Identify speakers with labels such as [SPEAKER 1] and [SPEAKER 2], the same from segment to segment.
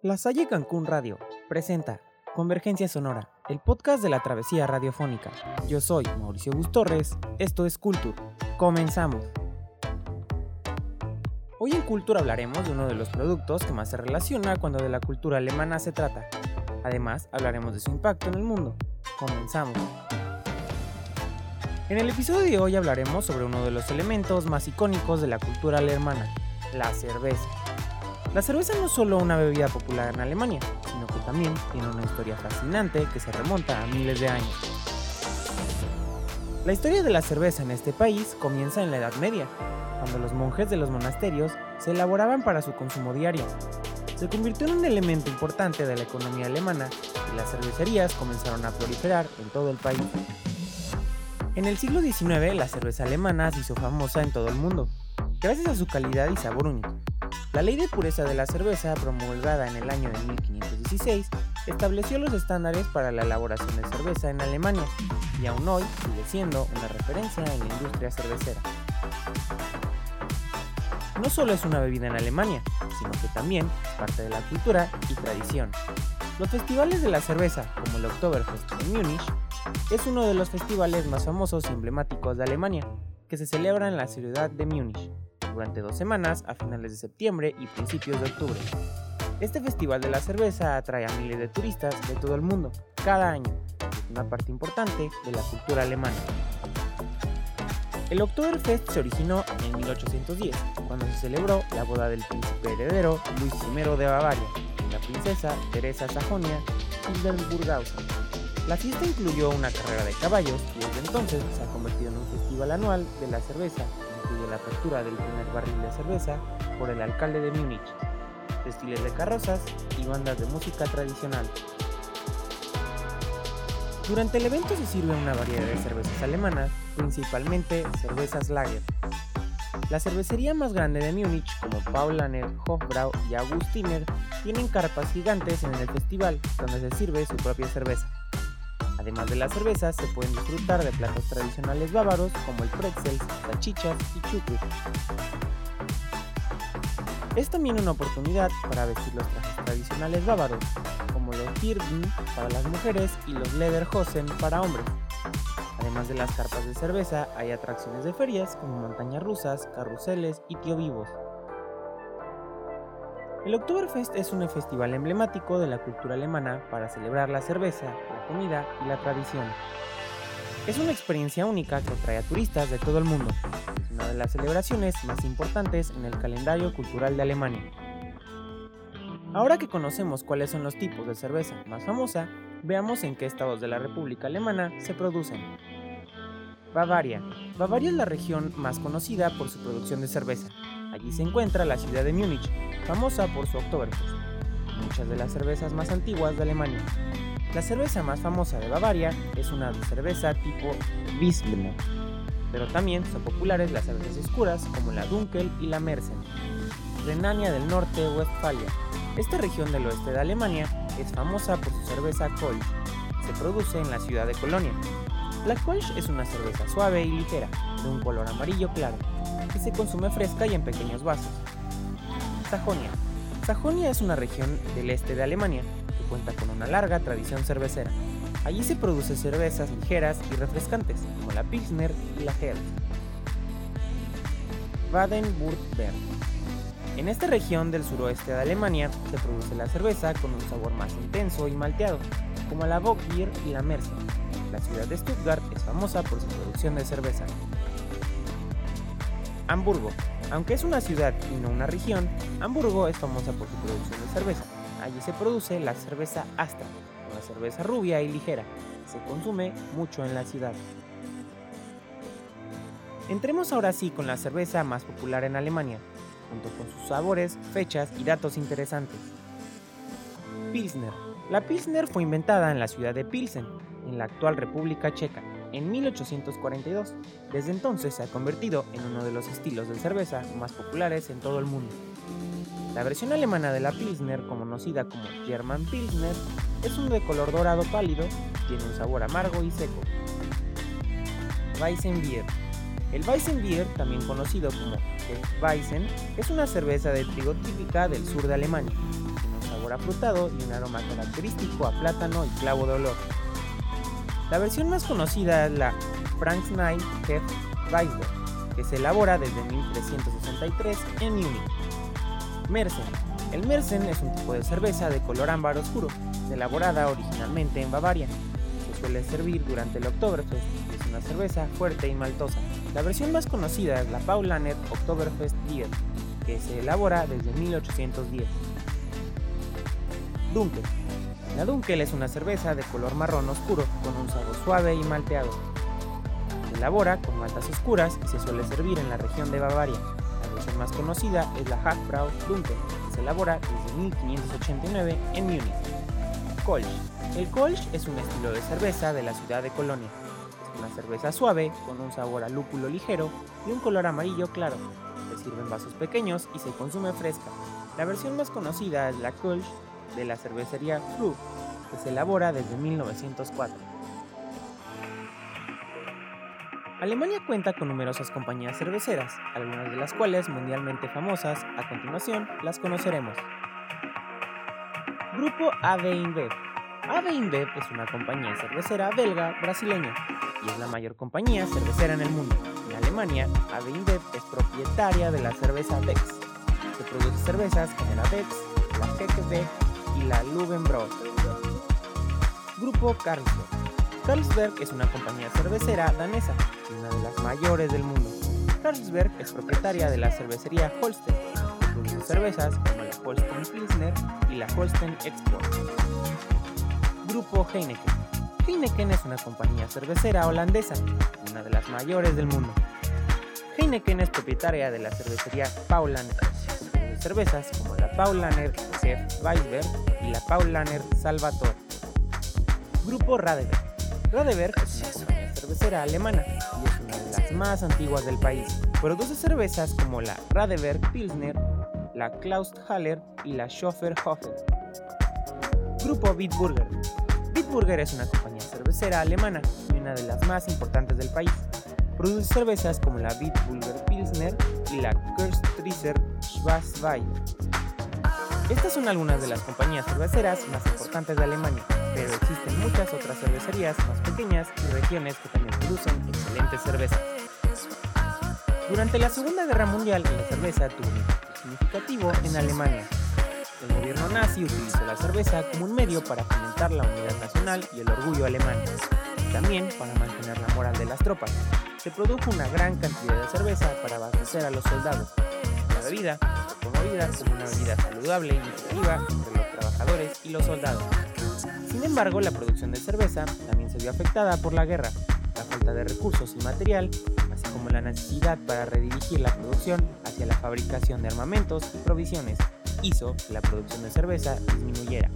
[SPEAKER 1] La Salle Cancún Radio presenta Convergencia Sonora, el podcast de la travesía radiofónica. Yo soy Mauricio Gustorres, esto es Culture. Comenzamos. Hoy en Culture hablaremos de uno de los productos que más se relaciona cuando de la cultura alemana se trata. Además, hablaremos de su impacto en el mundo. Comenzamos. En el episodio de hoy hablaremos sobre uno de los elementos más icónicos de la cultura alemana, la cerveza. La cerveza no es solo una bebida popular en Alemania, sino que también tiene una historia fascinante que se remonta a miles de años. La historia de la cerveza en este país comienza en la Edad Media, cuando los monjes de los monasterios se elaboraban para su consumo diario. Se convirtió en un elemento importante de la economía alemana y las cervecerías comenzaron a proliferar en todo el país. En el siglo XIX, la cerveza alemana se hizo famosa en todo el mundo, gracias a su calidad y sabor único. La ley de pureza de la cerveza, promulgada en el año de 1516, estableció los estándares para la elaboración de cerveza en Alemania y aún hoy sigue siendo una referencia en la industria cervecera. No solo es una bebida en Alemania, sino que también es parte de la cultura y tradición. Los festivales de la cerveza, como el Oktoberfest en Múnich, es uno de los festivales más famosos y emblemáticos de Alemania, que se celebra en la ciudad de Múnich durante dos semanas a finales de septiembre y principios de octubre. Este festival de la cerveza atrae a miles de turistas de todo el mundo cada año una parte importante de la cultura alemana. El Oktoberfest se originó en 1810, cuando se celebró la boda del príncipe heredero Luis I de Bavaria y la princesa Teresa Sajonia Hildburghausen. La fiesta incluyó una carrera de caballos y desde entonces se ha convertido en un festival anual de la cerveza incluye la apertura del primer barril de cerveza por el alcalde de Múnich, desfiles de carrozas y bandas de música tradicional. Durante el evento se sirve una variedad de cervezas alemanas, principalmente cervezas lager. La cervecería más grande de Múnich, como Paulaner, Hofbrau y Augustiner, tienen carpas gigantes en el festival donde se sirve su propia cerveza. Además de las cervezas, se pueden disfrutar de platos tradicionales bávaros como el pretzels, salchichas y chucrut. Es también una oportunidad para vestir los trajes tradicionales bávaros, como los Birken para las mujeres y los Lederhosen para hombres. Además de las carpas de cerveza, hay atracciones de ferias como montañas rusas, carruseles y tío vivos. El Oktoberfest es un festival emblemático de la cultura alemana para celebrar la cerveza, la comida y la tradición. Es una experiencia única que atrae a turistas de todo el mundo. Es una de las celebraciones más importantes en el calendario cultural de Alemania. Ahora que conocemos cuáles son los tipos de cerveza más famosa, veamos en qué estados de la República Alemana se producen. Bavaria. Bavaria es la región más conocida por su producción de cerveza. Allí se encuentra la ciudad de Múnich, famosa por su Oktoberfest, muchas de las cervezas más antiguas de Alemania. La cerveza más famosa de Bavaria es una cerveza tipo Bismillah, pero también son populares las cervezas oscuras como la Dunkel y la Mersen. Renania del Norte, Westfalia. Esta región del oeste de Alemania es famosa por su cerveza Kolsch. Se produce en la ciudad de Colonia. La Kolsch es una cerveza suave y ligera, de un color amarillo claro, que se consume fresca y en pequeños vasos. Sajonia. Sajonia es una región del este de Alemania que cuenta con una larga tradición cervecera. Allí se producen cervezas ligeras y refrescantes, como la Pilsner y la Hell. Baden-Württemberg. En esta región del suroeste de Alemania se produce la cerveza con un sabor más intenso y malteado, como la Bockbier y la Mersen. La ciudad de Stuttgart es famosa por su producción de cerveza. Hamburgo. Aunque es una ciudad y no una región, Hamburgo es famosa por su producción de cerveza. Allí se produce la cerveza Astra, una cerveza rubia y ligera. Se consume mucho en la ciudad. Entremos ahora sí con la cerveza más popular en Alemania, junto con sus sabores, fechas y datos interesantes. Pilsner. La Pilsner fue inventada en la ciudad de Pilsen, en la actual República Checa, en 1842. Desde entonces se ha convertido en uno de los estilos de cerveza más populares en todo el mundo. La versión alemana de la Pilsner, conocida como German Pilsner, es un de color dorado pálido, tiene un sabor amargo y seco. Weissenbier. El Weissenbier, también conocido como Weizen, es una cerveza de trigo típica del sur de Alemania. Tiene un sabor afrutado y un aroma característico a plátano y clavo de olor. La versión más conocida es la Franks Night Hef que se elabora desde 1363 en Múnich. Mersen. El Mersen es un tipo de cerveza de color ámbar oscuro, elaborada originalmente en Bavaria. Se suele servir durante el Oktoberfest es una cerveza fuerte y maltosa. La versión más conocida es la Paulaner Oktoberfest Bier, que se elabora desde 1810. Dunkel. La Dunkel es una cerveza de color marrón oscuro con un sabor suave y malteado. Se elabora con maltas oscuras y se suele servir en la región de Bavaria. La versión más conocida es la Hafbrau Dunkel, que se elabora desde 1589 en Múnich. Kolsch. El Kolsch es un estilo de cerveza de la ciudad de Colonia. Es una cerveza suave, con un sabor a lúpulo ligero y un color amarillo claro. Se sirve en vasos pequeños y se consume fresca. La versión más conocida es la Kolsch de la cervecería Flu, que se elabora desde 1904. Alemania cuenta con numerosas compañías cerveceras, algunas de las cuales mundialmente famosas, a continuación las conoceremos. Grupo AB InBev. AB InBev es una compañía cervecera belga brasileña y es la mayor compañía cervecera en el mundo. En Alemania, AB InBev es propietaria de la cerveza Bex. Se produce cervezas como la Bex, la Heckebeck y la Löwenbräu. Grupo Carlsberg. Carlsberg es una compañía cervecera danesa una de las mayores del mundo. Carlsberg es propietaria de la cervecería Holsten, que produce cervezas como la Holsten Pilsner y la Holsten Export. Grupo Heineken. Heineken es una compañía cervecera holandesa, una de las mayores del mundo. Heineken es propietaria de la cervecería Paulaner, que produce cervezas como Paulaner Chef Weisberg y la Paulaner Salvatore. Grupo Radeberg. Radeberg es una compañía cervecera alemana y es una de las más antiguas del país. Produce cervezas como la Radeberg Pilsner, la Klausthaller y la Schofferhofer. Grupo Bitburger. Bitburger es una compañía cervecera alemana y una de las más importantes del país. Produce cervezas como la Bitburger Pilsner y la Kirstrisser Schwarzweiß. Estas son algunas de las compañías cerveceras más importantes de Alemania, pero existen muchas otras cervecerías más pequeñas y regiones que también producen excelentes cervezas. Durante la Segunda Guerra Mundial, la cerveza tuvo un impacto significativo en Alemania. El gobierno nazi utilizó la cerveza como un medio para fomentar la unidad nacional y el orgullo alemán, y también para mantener la moral de las tropas. Se produjo una gran cantidad de cerveza para abastecer a los soldados. La bebida como una bebida saludable y nutritiva entre los trabajadores y los soldados. Sin embargo, la producción de cerveza también se vio afectada por la guerra, la falta de recursos y material, así como la necesidad para redirigir la producción hacia la fabricación de armamentos y provisiones, hizo que la producción de cerveza disminuyera.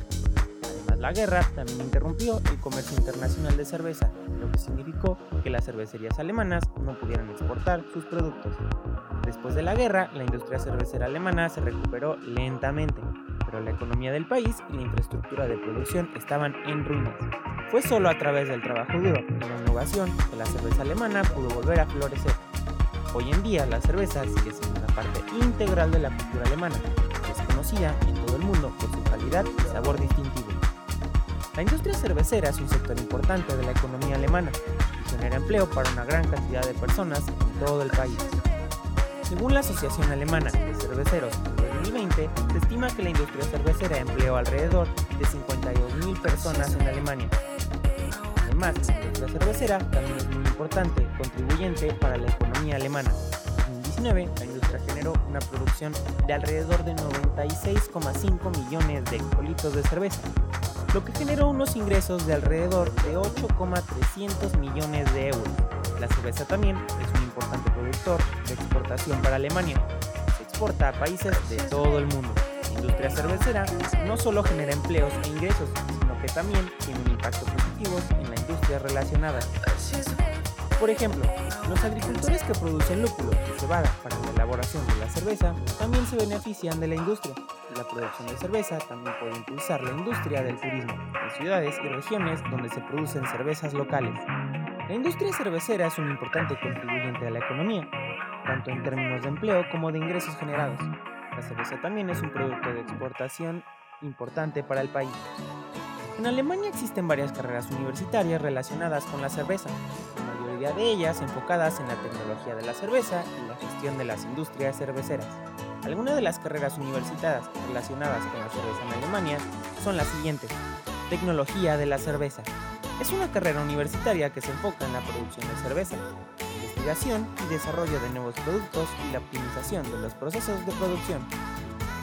[SPEAKER 1] La guerra también interrumpió el comercio internacional de cerveza, lo que significó que las cervecerías alemanas no pudieran exportar sus productos. Después de la guerra, la industria cervecera alemana se recuperó lentamente, pero la economía del país y la infraestructura de producción estaban en ruinas. Fue solo a través del trabajo duro y la innovación que la cerveza alemana pudo volver a florecer. Hoy en día la cerveza sigue siendo una parte integral de la cultura alemana y es conocida en todo el mundo por su calidad y sabor distintivo. La industria cervecera es un sector importante de la economía alemana y genera empleo para una gran cantidad de personas en todo el país. Según la Asociación Alemana de Cerveceros en 2020, se estima que la industria cervecera empleó alrededor de 52.000 personas en Alemania. Además, la industria cervecera también es muy importante contribuyente para la economía alemana. En 2019, la industria generó una producción de alrededor de 96,5 millones de hectolitros de cerveza, lo que generó unos ingresos de alrededor de 8,300 millones de euros. La cerveza también es un importante productor de exportación para Alemania. Se exporta a países de todo el mundo. La industria cervecera no solo genera empleos e ingresos, sino que también tiene un impacto positivo en la industria relacionada. Por ejemplo, los agricultores que producen lúpulo y cebada para la elaboración de la cerveza también se benefician de la industria. La producción de cerveza también puede impulsar la industria del turismo en ciudades y regiones donde se producen cervezas locales. La industria cervecera es un importante contribuyente a la economía, tanto en términos de empleo como de ingresos generados. La cerveza también es un producto de exportación importante para el país. En Alemania existen varias carreras universitarias relacionadas con la cerveza, la mayoría de ellas enfocadas en la tecnología de la cerveza y la gestión de las industrias cerveceras. Algunas de las carreras universitarias relacionadas con la cerveza en Alemania son las siguientes. Tecnología de la cerveza. Es una carrera universitaria que se enfoca en la producción de cerveza, investigación y desarrollo de nuevos productos y la optimización de los procesos de producción.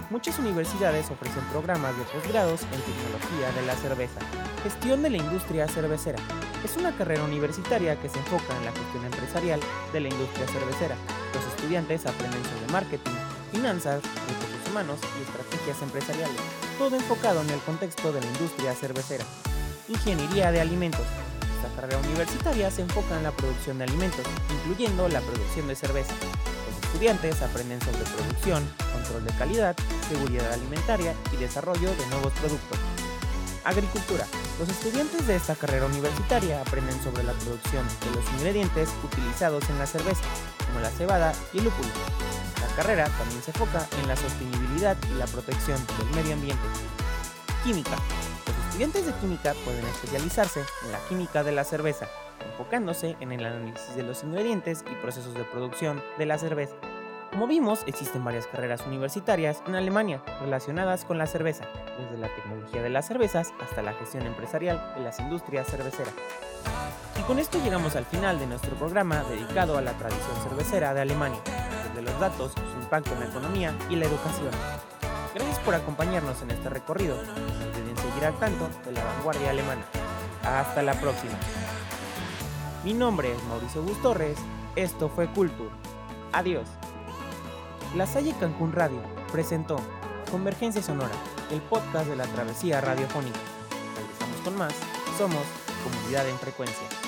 [SPEAKER 1] Muchas universidades ofrecen programas de posgrados en tecnología de la cerveza. Gestión de la industria cervecera. Es una carrera universitaria que se enfoca en la gestión empresarial de la industria cervecera. Los estudiantes aprenden sobre marketing, finanzas, recursos humanos y estrategias empresariales, todo enfocado en el contexto de la industria cervecera. Ingeniería de alimentos. Esta carrera universitaria se enfoca en la producción de alimentos, incluyendo la producción de cerveza. Los estudiantes aprenden sobre producción, control de calidad, seguridad alimentaria y desarrollo de nuevos productos. Agricultura. Los estudiantes de esta carrera universitaria aprenden sobre la producción de los ingredientes utilizados en la cerveza, como la cebada y el lúpulo. Carrera también se enfoca en la sostenibilidad y la protección del medio ambiente. Química. Los estudiantes de química pueden especializarse en la química de la cerveza, enfocándose en el análisis de los ingredientes y procesos de producción de la cerveza. Como vimos, existen varias carreras universitarias en Alemania relacionadas con la cerveza, desde la tecnología de las cervezas hasta la gestión empresarial de las industrias cerveceras. Y con esto llegamos al final de nuestro programa dedicado a la tradición cervecera de Alemania, desde los datos, su impacto en la economía y la educación. Gracias por acompañarnos en este recorrido. No olviden seguir al tanto de la vanguardia alemana. Hasta la próxima. Mi nombre es Mauricio Bustorres. Esto fue Culture. Adiós. La Salle Cancún Radio presentó Convergencia Sonora, el podcast de la travesía radiofónica. Regresamos con más. Somos Comunidad en Frecuencia.